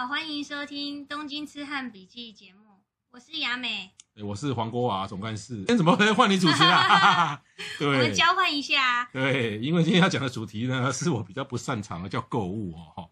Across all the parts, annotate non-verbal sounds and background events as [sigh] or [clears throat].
好，欢迎收听《东京痴汉笔记》节目，我是雅美，我是黄国华总干事。今天怎么会换你主持啊？[laughs] 对，我们交换一下。对，因为今天要讲的主题呢，是我比较不擅长的，叫购物哦。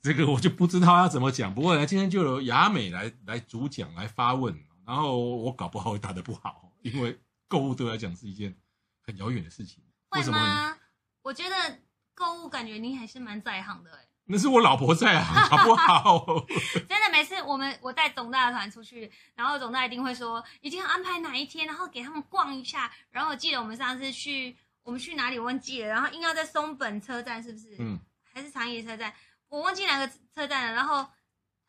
这个我就不知道要怎么讲。不过呢，今天就由雅美来来主讲，来发问。然后我搞不好会答得不好，因为购物对我来讲是一件很遥远的事情。为什么？我觉得购物感觉你还是蛮在行的哎。那是我老婆在啊，[laughs] 好不好？[laughs] 真的，每次我们我带总大的团出去，然后总大一定会说一定要安排哪一天，然后给他们逛一下。然后我记得我们上次去，我们去哪里我忘记了，然后硬要在松本车站，是不是？嗯。还是长野车站？我忘记哪个车站了。然后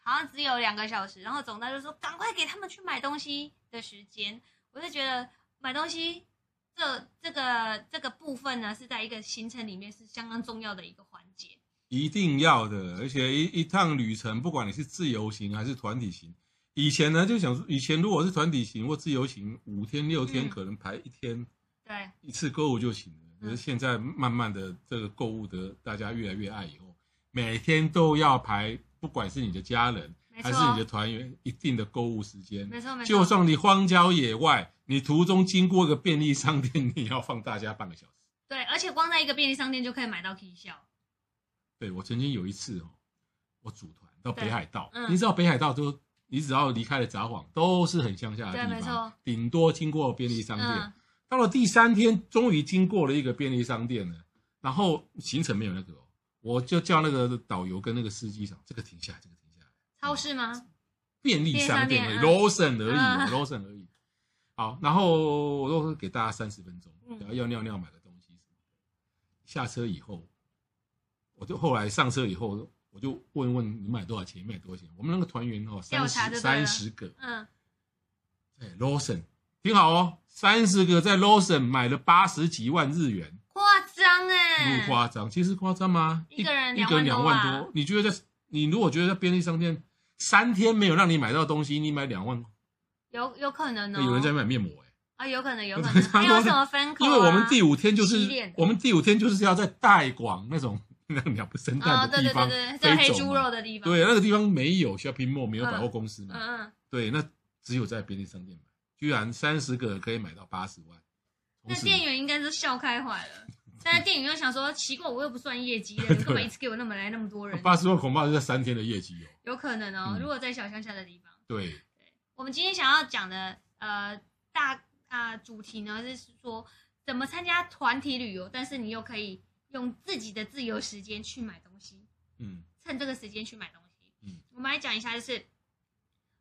好像只有两个小时，然后总大就说赶快给他们去买东西的时间。我就觉得买东西这这个这个部分呢，是在一个行程里面是相当重要的一个环节。一定要的，而且一一趟旅程，不管你是自由行还是团体行，以前呢就想说，以前如果是团体行或自由行，五天六天可能排一天，对，一次购物就行了。可是现在慢慢的这个购物的大家越来越爱以后，每天都要排，不管是你的家人还是你的团员，一定的购物时间。没错没错。就算你荒郊野外，你途中经过一个便利商店，你要放大家半个小时。对，而且光在一个便利商店就可以买到 T 恤。对，我曾经有一次哦，我组团到北海道，嗯、你知道北海道都，你只要离开了札幌，都是很乡下的地方，顶多经过便利商店。嗯、到了第三天，终于经过了一个便利商店了，然后行程没有那个，我就叫那个导游跟那个司机讲，这个停下来，这个停下来。超市吗？便利商店而已，Lawson 而已，Lawson 而已。好，然后我都给大家三十分钟，然后要尿尿买个东西，下车以后。我就后来上车以后，我就问问你买多少钱？买多少钱？我们那个团员哦，三十三十个，嗯，在 Lawson 挺好哦，三十个在 Lawson 买了八十几万日元，夸张哎，不夸张，其实夸张吗？一个人一个人两万多，你觉得在你如果觉得在便利商店三天没有让你买到东西，你买两万，有有可能哦，有人在买面膜哎，啊，有可能有可能，没有什么分口？因为我们第五天就是我们第五天就是要在带广那种。[laughs] 那鸟不生蛋的地方，哦、对对对对，黑猪肉的地方，对，那个地方没有 shopping mall，没有百货公司嘛，嗯嗯，对，那只有在便利商店买，居然三十个可以买到八十万，那店员应该是笑开怀了。但是店员又想说，奇怪，我又不算业绩的，[laughs] 你干嘛一次给我那么来那么多人？八十万恐怕是在三天的业绩哦，有可能哦。嗯、如果在小乡下的地方，对，对，我们今天想要讲的呃大啊、呃、主题呢，就是说怎么参加团体旅游，但是你又可以。用自己的自由时间去买东西，嗯，趁这个时间去买东西，嗯，我们来讲一下，就是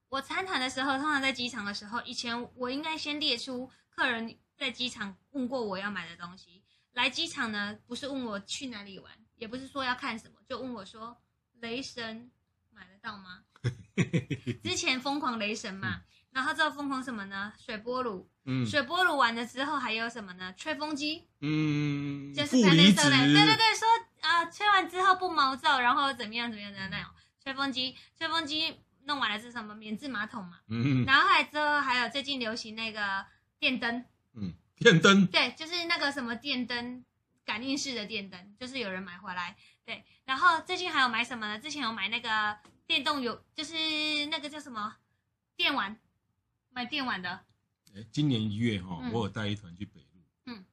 我参团的时候，通常在机场的时候，以前我应该先列出客人在机场问过我要买的东西。来机场呢，不是问我去哪里玩，也不是说要看什么，就问我说雷神买得到吗？[laughs] 之前疯狂雷神嘛。嗯然后之后疯狂什么呢？水波炉，嗯，水波炉完了之后还有什么呢？吹风机，嗯，就是才能说的，对对对，说啊、呃，吹完之后不毛躁，然后怎么样怎么样的那种吹风机，吹风机弄完了是什么？免治马桶嘛，嗯，然后还之后还有最近流行那个电灯，嗯，电灯，对，就是那个什么电灯，感应式的电灯，就是有人买回来，对，然后最近还有买什么呢？之前有买那个电动有，就是那个叫什么？电玩。买电玩的，哎，今年一月哈，我有带一团去北路，嗯，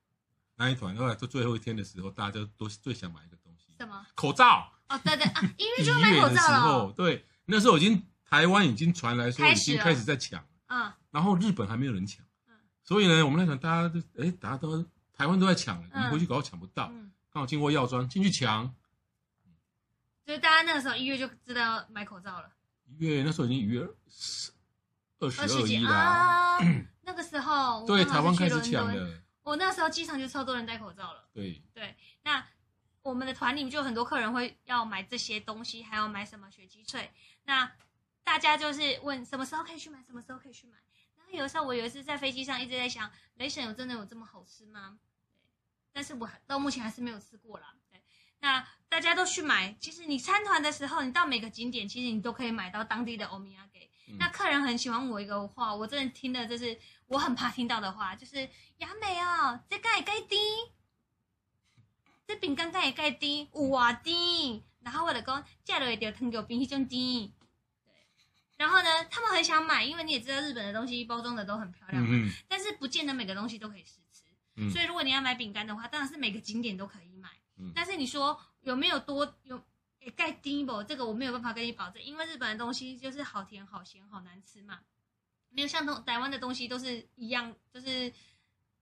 那一团后来到最后一天的时候，大家都都最想买一个东西，什么？口罩。哦，对对啊，[laughs] 一月就买口罩了。对，那时候已经台湾已经传来说已经开始在抢，嗯，然后日本还没有人抢，嗯，所以呢，我们那团大家都哎，大家都台湾都在抢，你回去搞抢不到，刚好经过药妆进去抢，所以大家那个时候一月就知道要买口罩了。一月那时候已经一月二十二亿啦！啊、[clears throat] 那个时候，对台湾开始抢了。我那时候机场就超多人戴口罩了。对对，那我们的团里面就有很多客人会要买这些东西，还要买什么雪肌萃。那大家就是问什么时候可以去买，什么时候可以去买。然后有时候我有一次在飞机上一直在想，雷神有真的有这么好吃吗？对，但是我到目前还是没有吃过啦。对，那大家都去买。其实你参团的时候，你到每个景点，其实你都可以买到当地的欧米亚给。那客人很喜欢我一个话，我真的听的就是我很怕听到的话，就是雅美哦，这个也该低。这饼干盖也盖低，哇低，然后我的讲价格也掉，糖油比那种低，对。然后呢，他们很想买，因为你也知道日本的东西包装的都很漂亮嘛，嗯嗯，但是不见得每个东西都可以试吃。嗯、所以如果你要买饼干的话，当然是每个景点都可以买。嗯、但是你说有没有多有也盖低不？这个我没有办法跟你保证，因为日本的东西就是好甜、好咸、好难吃嘛，没有像东台湾的东西都是一样，就是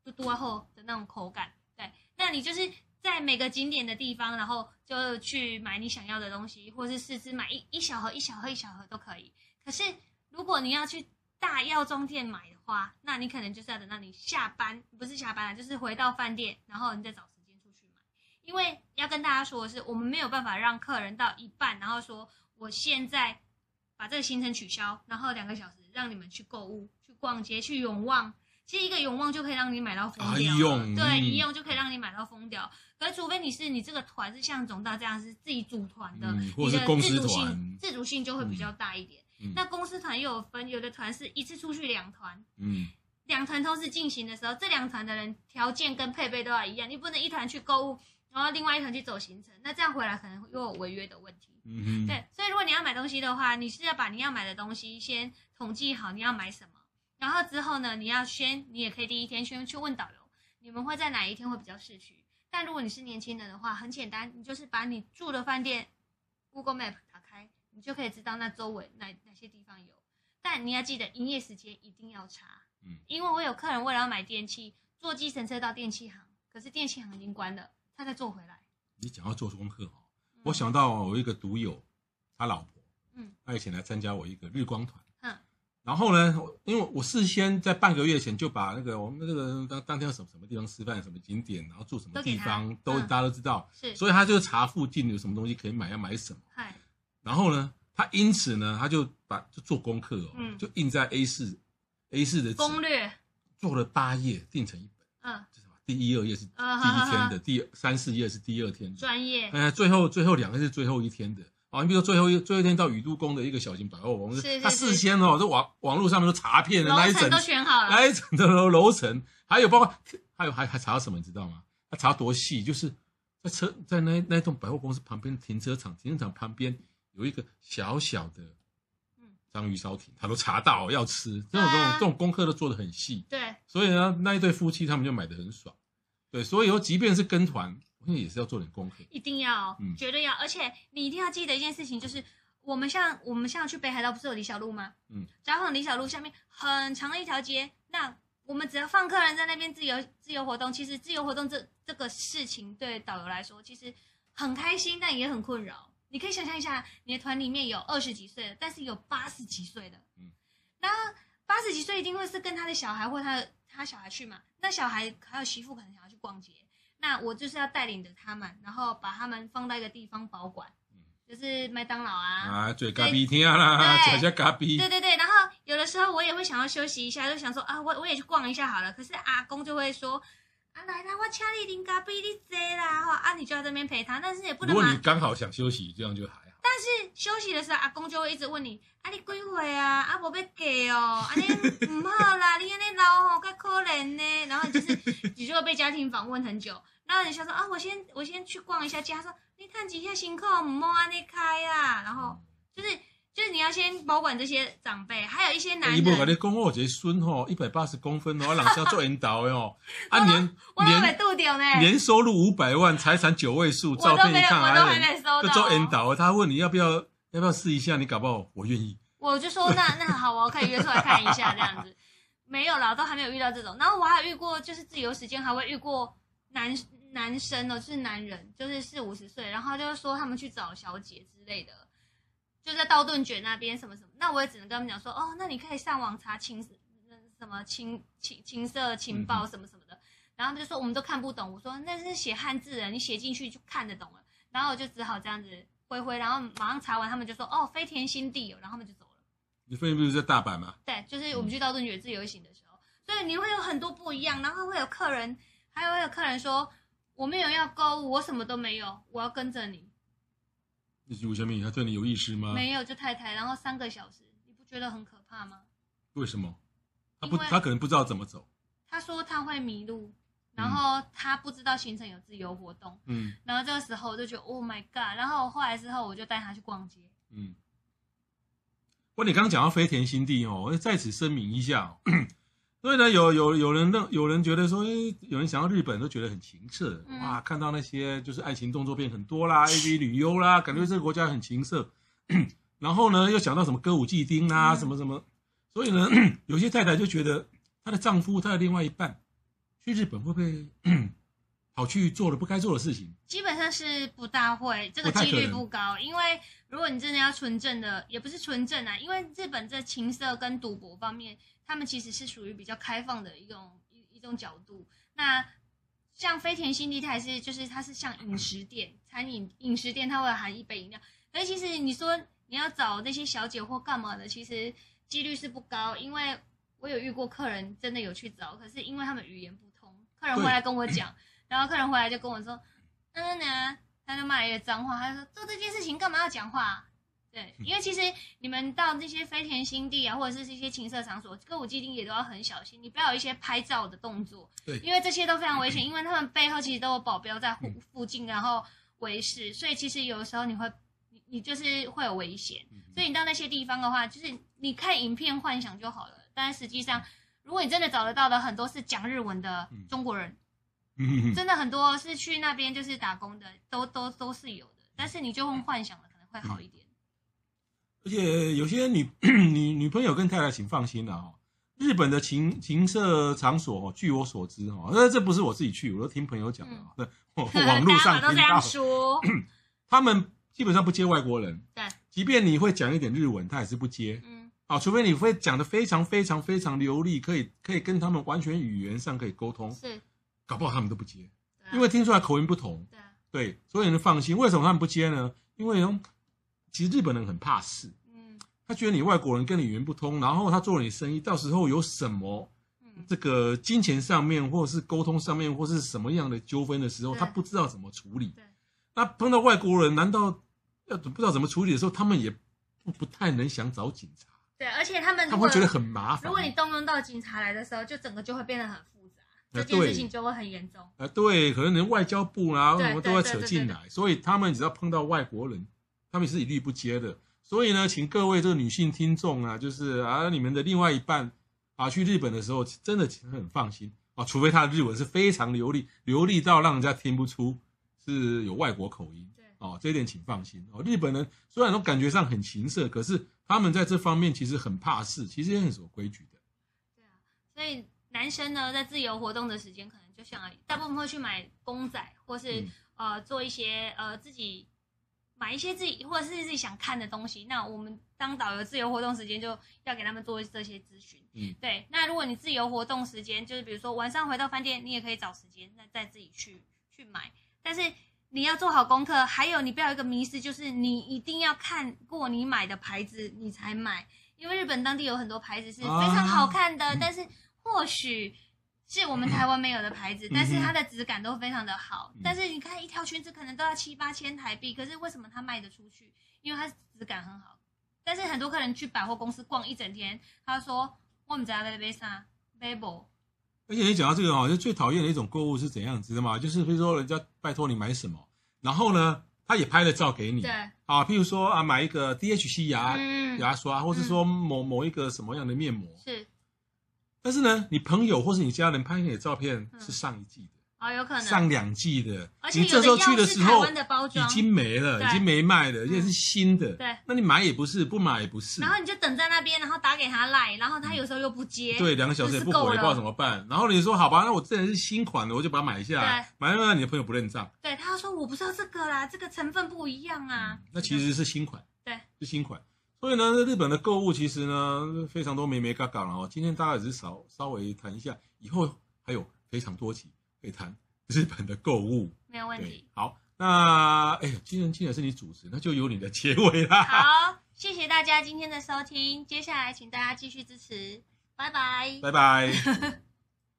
嘟嘟后的那种口感。对，那你就是。在每个景点的地方，然后就去买你想要的东西，或是试吃买一一小盒、一小盒、一小盒都可以。可是如果你要去大药妆店买的话，那你可能就是要等到你下班，不是下班了，就是回到饭店，然后你再找。因为要跟大家说的是，我们没有办法让客人到一半，然后说我现在把这个行程取消，然后两个小时让你们去购物、去逛街、去永旺。其实一个永旺就可以让你买到疯掉，对，一用就可以让你买到疯掉。可是除非你是你这个团是像总大这样是自己组团的，嗯、或者是公司团，你的自主性自主性就会比较大一点。嗯、那公司团又有分，有的团是一次出去两团，嗯，两团同时进行的时候，这两团的人条件跟配备都要一样，你不能一团去购物，然后另外一层去走行程，那这样回来可能又有违约的问题。嗯哼对，所以如果你要买东西的话，你是要把你要买的东西先统计好，你要买什么。然后之后呢，你要先，你也可以第一天先去问导游，你们会在哪一天会比较市区？但如果你是年轻人的话，很简单，你就是把你住的饭店 Google Map 打开，你就可以知道那周围哪哪些地方有。但你要记得营业时间一定要查，嗯，因为我有客人为了要买电器，坐计程车到电器行，可是电器行已经关了，他再做回来。你讲要做功课哦，我想到我一个独友，他老婆，嗯，他以前来参加我一个日光团。嗯然后呢，因为我事先在半个月前就把那个我们那个当当天什么什么地方吃饭，什么景点，然后住什么地方，都，都大家都知道。是，所以他就查附近有什么东西可以买，要买什么。嗨。然后呢，他因此呢，他就把就做功课哦，嗯，就印在 A 四 A 四的攻略，做了八页，订成一本。嗯。第一二页是第一天的，第三四页是第二天的。专业。哎，最后最后两个是最后一天的。啊，你比如说最后一最后一天到宇都宫的一个小型百货公司，他事先哦，这网网络上面都查遍了，那一整都选好了，那一整的楼楼层，还有包括还有还还查到什么，你知道吗？他查多细，就是在车在那那栋百货公司旁边停车场，停车场旁边有一个小小的章鱼烧亭，他都查到要吃，这种这种这种功课都做的很细，对，所以呢，那一对夫妻他们就买的很爽，对，所以说即便是跟团。现在也是要做点功课，一定要，嗯，绝对要，而且你一定要记得一件事情，就是我们像我们像去北海道不是有李小璐吗？嗯，然后李小璐下面很长的一条街，那我们只要放客人在那边自由自由活动，其实自由活动这这个事情对导游来说其实很开心，但也很困扰。你可以想象一下，你的团里面有二十几岁的，但是有八十几岁的，嗯，那八十几岁一定会是跟他的小孩或他的他小孩去嘛？那小孩还有媳妇可能想要去逛街。那我就是要带领着他们，然后把他们放到一个地方保管，就是麦当劳啊，啊，最咖啡厅啦，吃下咖啡。对对对，然后有的时候我也会想要休息一下，就想说啊，我我也去逛一下好了。可是阿公就会说，啊来啦，我请你饮咖啡，你坐啦哈，啊你就在这边陪他，但是也不能。如果你刚好想休息，这样就还好。但是休息的时候，阿公就会一直问你，啊你几岁啊？啊无要嫁哦，啊你 [laughs] 唔好啦，你安尼老吼，较可怜呢。然后就是 [laughs] 你就会被家庭访问很久。然后你想说啊，我先我先去逛一下街。他说你看几下辛苦，唔好安尼开啊。然后就是就是你要先保管这些长辈，还有一些男人。你不跟你讲，我这孙吼一百八十公分哦，人家做引导的哦，[laughs] 啊年年年收入五百万，财产九位数，照片一看，我都还没收到。做引导，他问你要不要要不要试一下，你搞不好我愿意。我就说那那好，我可以约出来看一下这样子。没有啦，都还没有遇到这种。然后我还有遇过，就是自由时间还会遇过男。男生哦，就是男人，就是四五十岁，然后就是说他们去找小姐之类的，就在道顿堀那边什么什么，那我也只能跟他们讲说，哦，那你可以上网查情什么情情情色情报什么什么的。然后他们就说我们都看不懂。我说那是写汉字的，你写进去就看得懂了。然后我就只好这样子挥挥，然后马上查完，他们就说哦，飞田新地有，然后他们就走了。你飞田不是在大阪吗？对，就是我们去道顿堀自由行的时候，嗯、所以你会有很多不一样，然后会有客人，还有会有客人说我没有要购物，我什么都没有，我要跟着你。你是吴小敏，他对你有意思吗？没有，就太太，然后三个小时，你不觉得很可怕吗？为什么？他不，他可能不知道怎么走。他说他会迷路，然后他不知道行程有自由活动。嗯，然后这个时候我就觉得，Oh my God！然后后来之后，我就带他去逛街。嗯。不过你刚刚讲到飞田新地哦，我在此声明一下，[coughs] 所以呢，有有有人认，有人觉得说，诶，有人想到日本都觉得很情色，嗯、哇，看到那些就是爱情动作片很多啦，[laughs] AV 旅游啦，感觉这个国家很情色。[clears throat] 然后呢，又想到什么歌舞伎町啊，嗯、什么什么。所以呢，[clears throat] 有些太太就觉得她的丈夫、她的另外一半去日本会不会 [clears throat] 跑去做了不该做的事情？基本上是不大会，这个几率不高。因为如果你真的要纯正的，也不是纯正啊，因为日本这情色跟赌博方面，他们其实是属于比较开放的一种一一种角度。那像飞田新地，它还是就是它是像饮食店、餐饮饮食店，它会含一杯饮料。但其实你说你要找那些小姐或干嘛的，其实。几率是不高，因为我有遇过客人真的有去找，可是因为他们语言不通，客人回来跟我讲，然后客人回来就跟我说，嗯呢，他就骂了一个脏话，他就说做这件事情干嘛要讲话？对，因为其实你们到这些飞田新地啊，或者是这些情色场所，歌舞伎町也都要很小心，你不要有一些拍照的动作，对，因为这些都非常危险，因为他们背后其实都有保镖在附附近，然后维持，所以其实有的时候你会。你就是会有危险，所以你到那些地方的话，就是你看影片幻想就好了。但实际上，如果你真的找得到的，很多是讲日文的中国人，真的很多是去那边就是打工的，都都都是有的。但是你就用幻想的可能会好一点。而且有些女 [clears throat] 女女朋友跟太太，请放心了哈。日本的情情色场所，据我所知哈，那这不是我自己去，我都听朋友讲的，[laughs] [laughs] 网络上听到说他们。基本上不接外国人，对，即便你会讲一点日文，他也是不接。嗯，啊，除非你会讲的非常非常非常流利，可以可以跟他们完全语言上可以沟通，是，搞不好他们都不接，因为听出来口音不同。对，对，所以你放心。为什么他们不接呢？因为其实日本人很怕事，嗯，他觉得你外国人跟你语言不通，然后他做了你生意，到时候有什么这个金钱上面或者是沟通上面或是什么样的纠纷的时候，他不知道怎么处理。那碰到外国人，难道要不知道怎么处理的时候，他们也不不太能想找警察。对，而且他们他们会觉得很麻烦。如果你动用到警察来的时候，就整个就会变得很复杂，这件事情就会很严重。啊，对，可能连外交部啊什么都会扯进来，所以他们只要碰到外国人，他们是一律不接的。所以呢，请各位这个女性听众啊，就是啊，你们的另外一半啊，去日本的时候，真的很放心啊，除非他的日文是非常流利，流利到让人家听不出。是有外国口音，对哦，这一点请放心哦。日本人虽然说感觉上很情色，可是他们在这方面其实很怕事，其实也很守规矩的。对啊，所以男生呢，在自由活动的时间，可能就像大部分会去买公仔，或是、嗯、呃做一些呃自己买一些自己或者是自己想看的东西。那我们当导游自由活动时间就要给他们做这些咨询。嗯，对。那如果你自由活动时间就是比如说晚上回到饭店，你也可以找时间再再自己去去买。但是你要做好功课，还有你不要有一个迷失，就是你一定要看过你买的牌子你才买，因为日本当地有很多牌子是非常好看的，啊、但是或许是我们台湾没有的牌子，嗯、但是它的质感都非常的好。嗯、但是你看一条裙子可能都要七八千台币，可是为什么它卖得出去？因为它质感很好。但是很多客人去百货公司逛一整天，他说我们家在那边啥 Babel 而且你讲到这个哦，就最讨厌的一种购物是怎样子的嘛？就是比如说人家拜托你买什么，然后呢，他也拍了照给你。对。啊，譬如说啊，买一个 DHC 牙、嗯、牙刷，或是说某某一个什么样的面膜。是。但是呢，你朋友或是你家人拍给你的照片是上一季的。哦，有可能上两季的，而且你这时候去的时候已经没了，已经没卖了，而且是新的。对，那你买也不是，不买也不是。然后你就等在那边，然后打给他赖，然后他有时候又不接。对，两个小时也不回，不知道怎么办。然后你说好吧，那我这人是新款的，我就把它买下来。买下来，你的朋友不认账。对，他说我不知道这个啦，这个成分不一样啊。那其实是新款。对，是新款。所以呢，日本的购物其实呢非常多眉眉角角了哦。今天大家只是稍稍微谈一下，以后还有非常多期。可以谈日本的购物，没有问题。好，那哎，今天既然是你主持，那就由你的结尾啦。好，谢谢大家今天的收听，接下来请大家继续支持，拜拜，拜拜。[laughs]